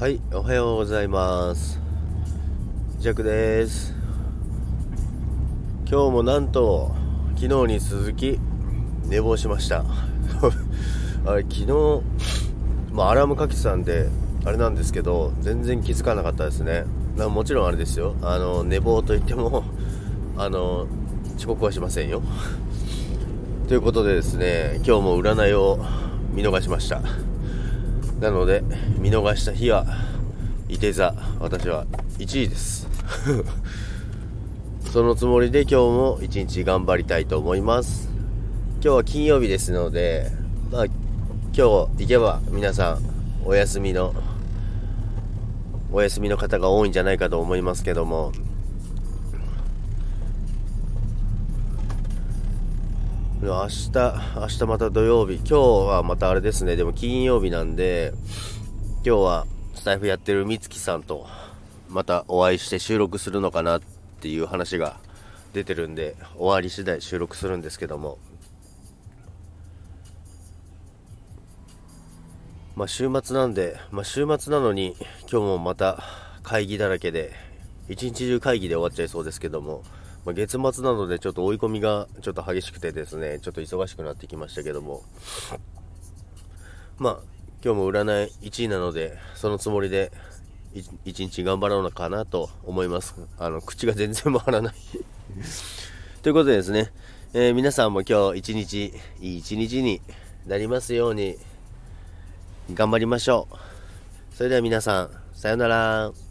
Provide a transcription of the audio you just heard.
はい、おはようございます。ジャックです。今日もなんと、昨日に続き、寝坊しました。あれ、昨日、まあ、アラームかけてたんで、あれなんですけど、全然気づかなかったですね。なもちろんあれですよ。あの、寝坊といっても、あの、遅刻はしませんよ。ということでですね、今日も占いを見逃しました。なので、見逃した日は、いて座、私は1位です。そのつもりで今日も一日頑張りたいと思います。今日は金曜日ですので、まあ、今日行けば皆さんお休みの、お休みの方が多いんじゃないかと思いますけども、明日、明日また土曜日、今日はまたあれですね、でも金曜日なんで、今日はスタイフやってるみつきさんと、またお会いして収録するのかなっていう話が出てるんで、終わり次第収録するんですけども、まあ週末なんで、まあ週末なのに今日もまた会議だらけで、一日中会議で終わっちゃいそうですけども、まあ、月末なのでちょっと追い込みがちょっと激しくてですね、ちょっと忙しくなってきましたけども、まあ今日も占い1位なので、そのつもりで一日頑張ろうのかなと思います。あの、口が全然回らない ということでですね、えー皆さんも今日一日、いい一日になりますように、頑張りましょう。それでは皆さん、さようなら。